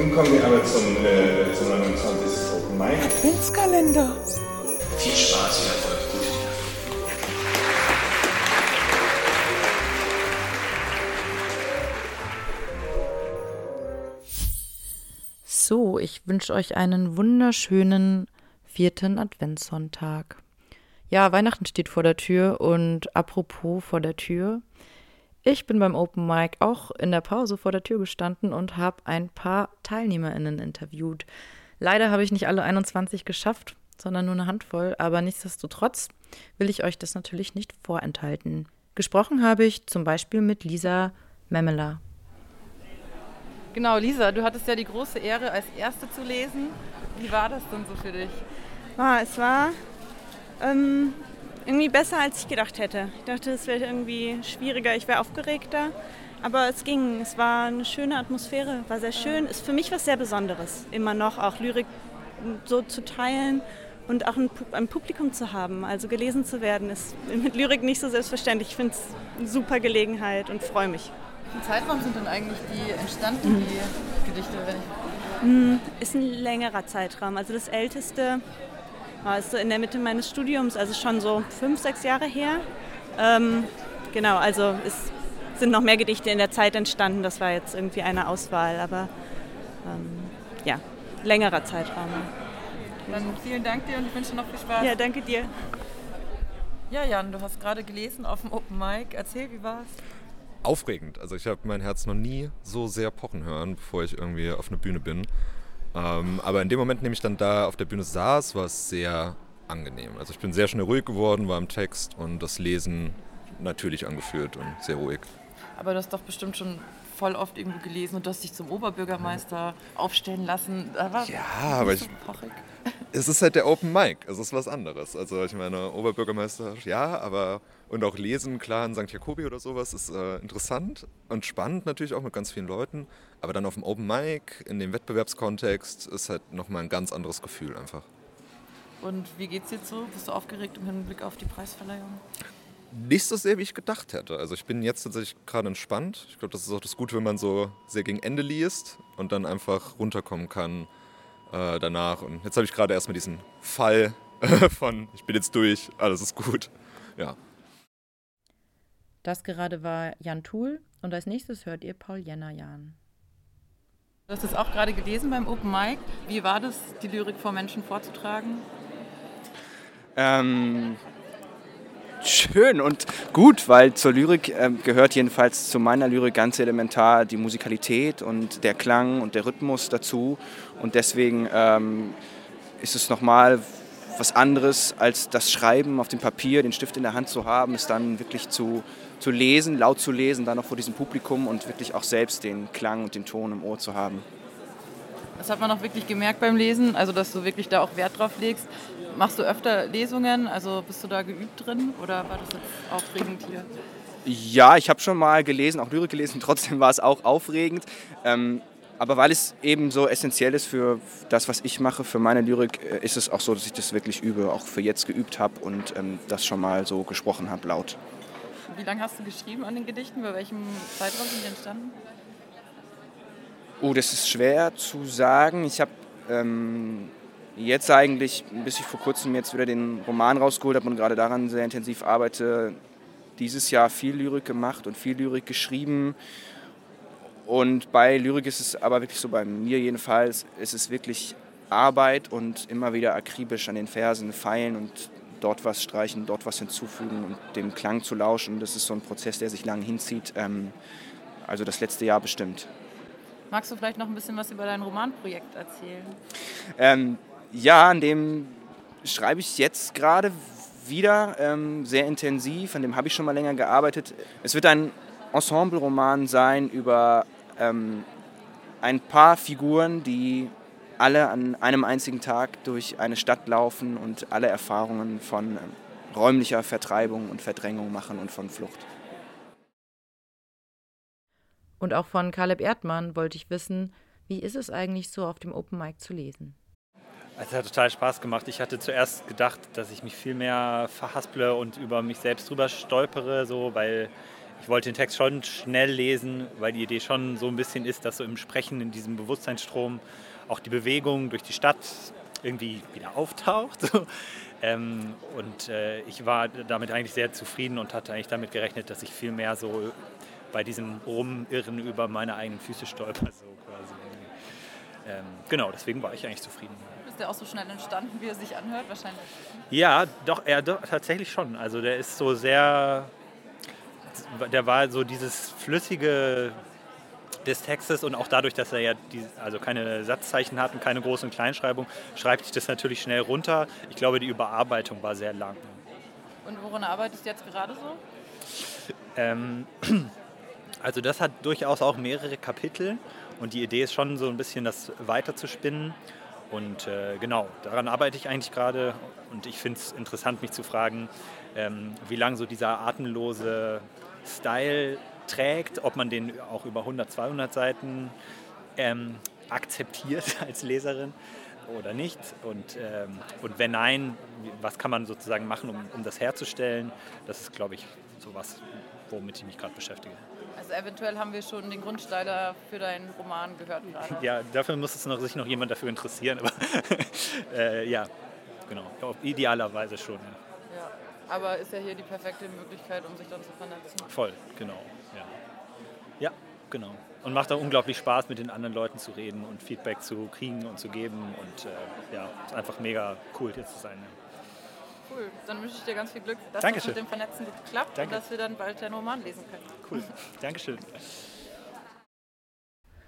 Nun kommen wir aber zum, äh, zum 29. Open Mic. Adventskalender. Viel Spaß und Erfolg. Gute. So, ich wünsche euch einen wunderschönen vierten Adventssonntag. Ja, Weihnachten steht vor der Tür und apropos vor der Tür. Ich bin beim Open Mic auch in der Pause vor der Tür gestanden und habe ein paar TeilnehmerInnen interviewt. Leider habe ich nicht alle 21 geschafft, sondern nur eine Handvoll, aber nichtsdestotrotz will ich euch das natürlich nicht vorenthalten. Gesprochen habe ich zum Beispiel mit Lisa Memela. Genau, Lisa, du hattest ja die große Ehre, als Erste zu lesen. Wie war das denn so für dich? Ah, es war ähm, irgendwie besser, als ich gedacht hätte. Ich dachte, es wäre irgendwie schwieriger, ich wäre aufgeregter. Aber es ging, es war eine schöne Atmosphäre, war sehr schön. Ist für mich was sehr Besonderes, immer noch auch Lyrik so zu teilen und auch ein, Publikum zu haben. Also gelesen zu werden, ist mit Lyrik nicht so selbstverständlich. Ich finde es eine super Gelegenheit und freue mich. Welchen Zeitraum sind denn eigentlich die entstanden, Mhm. die Gedichte? Wenn ich Hm, Ist ein längerer Zeitraum. Also das älteste war ist so in der Mitte meines Studiums, also schon so fünf, sechs Jahre her. Ähm, genau, also es sind noch mehr Gedichte in der Zeit entstanden. Das war jetzt irgendwie eine Auswahl, aber ähm, ja, längerer Zeitraum. Dann vielen Dank dir und ich wünsche noch viel Spaß. Ja, danke dir. Ja, Jan, du hast gerade gelesen auf dem Open Mic. Erzähl, wie war's? aufregend. Also ich habe mein Herz noch nie so sehr pochen hören, bevor ich irgendwie auf einer Bühne bin. Ähm, aber in dem Moment, in dem ich dann da auf der Bühne saß, war es sehr angenehm. Also ich bin sehr schnell ruhig geworden, war im Text und das Lesen natürlich angefühlt und sehr ruhig. Aber du hast doch bestimmt schon voll oft irgendwo gelesen und du hast dich zum Oberbürgermeister aufstellen lassen. Da war Ja, aber so ich- pochig. Es ist halt der Open Mic, es ist was anderes. Also ich meine, Oberbürgermeister, ja, aber und auch Lesen, klar, in St. Jakobi oder sowas ist äh, interessant und spannend natürlich auch mit ganz vielen Leuten. Aber dann auf dem Open Mic, in dem Wettbewerbskontext, ist halt nochmal ein ganz anderes Gefühl einfach. Und wie geht's dir so? Bist du aufgeregt im Hinblick auf die Preisverleihung? Nicht so sehr, wie ich gedacht hätte. Also ich bin jetzt tatsächlich gerade entspannt. Ich glaube, das ist auch das Gute, wenn man so sehr gegen Ende liest und dann einfach runterkommen kann äh, danach. Und jetzt habe ich gerade erstmal diesen Fall von, ich bin jetzt durch, alles ist gut. Ja. Das gerade war Jan Thul und als nächstes hört ihr Paul Jenner Jan. Du hast es auch gerade gelesen beim Open Mic. Wie war das, die Lyrik vor Menschen vorzutragen? Ähm, schön und gut, weil zur Lyrik ähm, gehört jedenfalls zu meiner Lyrik ganz elementar die Musikalität und der Klang und der Rhythmus dazu. Und deswegen ähm, ist es nochmal was anderes als das Schreiben auf dem Papier, den Stift in der Hand zu haben, es dann wirklich zu, zu lesen, laut zu lesen, dann noch vor diesem Publikum und wirklich auch selbst den Klang und den Ton im Ohr zu haben. Das hat man auch wirklich gemerkt beim Lesen, also dass du wirklich da auch Wert drauf legst. Machst du öfter Lesungen? Also bist du da geübt drin oder war das jetzt aufregend hier? Ja, ich habe schon mal gelesen, auch Lyrik gelesen, trotzdem war es auch aufregend. Ähm, aber weil es eben so essentiell ist für das, was ich mache, für meine Lyrik, äh, ist es auch so, dass ich das wirklich übe, auch für jetzt geübt habe und ähm, das schon mal so gesprochen habe, laut. Wie lange hast du geschrieben an den Gedichten? Bei welchem Zeitraum sind die entstanden? Oh, das ist schwer zu sagen. Ich habe ähm, jetzt eigentlich, bis ich vor kurzem jetzt wieder den Roman rausgeholt habe und gerade daran sehr intensiv arbeite, dieses Jahr viel Lyrik gemacht und viel Lyrik geschrieben. Und bei Lyrik ist es aber wirklich so, bei mir jedenfalls, ist es wirklich Arbeit und immer wieder akribisch an den Versen feilen und dort was streichen, dort was hinzufügen und dem Klang zu lauschen. Das ist so ein Prozess, der sich lang hinzieht. Ähm, also das letzte Jahr bestimmt. Magst du vielleicht noch ein bisschen was über dein Romanprojekt erzählen? Ähm, ja, an dem schreibe ich jetzt gerade wieder ähm, sehr intensiv. An dem habe ich schon mal länger gearbeitet. Es wird ein Ensemble-Roman sein über ähm, ein paar Figuren, die alle an einem einzigen Tag durch eine Stadt laufen und alle Erfahrungen von ähm, räumlicher Vertreibung und Verdrängung machen und von Flucht. Und auch von Caleb Erdmann wollte ich wissen, wie ist es eigentlich so auf dem Open Mic zu lesen? Es hat total Spaß gemacht. Ich hatte zuerst gedacht, dass ich mich viel mehr verhasple und über mich selbst drüber stolpere, so, weil ich wollte den Text schon schnell lesen, weil die Idee schon so ein bisschen ist, dass so im Sprechen in diesem Bewusstseinsstrom auch die Bewegung durch die Stadt irgendwie wieder auftaucht. Ähm, und äh, ich war damit eigentlich sehr zufrieden und hatte eigentlich damit gerechnet, dass ich viel mehr so bei diesem Rumirren über meine eigenen Füße stolper. So quasi. Ähm, genau, deswegen war ich eigentlich zufrieden. Ist der auch so schnell entstanden, wie er sich anhört? Wahrscheinlich. Ja, doch, er doch, tatsächlich schon. Also der ist so sehr, der war so dieses flüssige des Textes und auch dadurch, dass er ja die, also keine Satzzeichen hat und keine Groß- und Kleinschreibung, schreibt sich das natürlich schnell runter. Ich glaube, die Überarbeitung war sehr lang. Und woran arbeitest du jetzt gerade so? Ähm, also das hat durchaus auch mehrere Kapitel und die Idee ist schon so ein bisschen das weiter zu spinnen. Und äh, genau, daran arbeite ich eigentlich gerade und ich finde es interessant, mich zu fragen, ähm, wie lange so dieser atemlose Style trägt, ob man den auch über 100, 200 Seiten ähm, akzeptiert als Leserin oder nicht. Und, ähm, und wenn nein, was kann man sozusagen machen, um, um das herzustellen? Das ist, glaube ich, so was, womit ich mich gerade beschäftige. Also eventuell haben wir schon den Grundsteiner für deinen Roman gehört gerade. Ja, dafür muss es noch, sich noch jemand dafür interessieren, aber äh, ja, genau, idealerweise schon. Ja. ja. Aber ist ja hier die perfekte Möglichkeit, um sich dann zu vernetzen. Voll, genau. Ja, ja genau. Und macht auch unglaublich Spaß, mit den anderen Leuten zu reden und Feedback zu kriegen und zu geben. Und äh, ja, ist einfach mega cool hier zu sein. Ja. Cool, dann wünsche ich dir ganz viel Glück, dass Dankeschön. das mit dem Vernetzen gut klappt Danke. und dass wir dann bald deinen Roman lesen können. Cool, Dankeschön.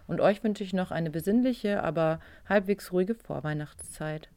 Und euch wünsche ich noch eine besinnliche, aber halbwegs ruhige Vorweihnachtszeit.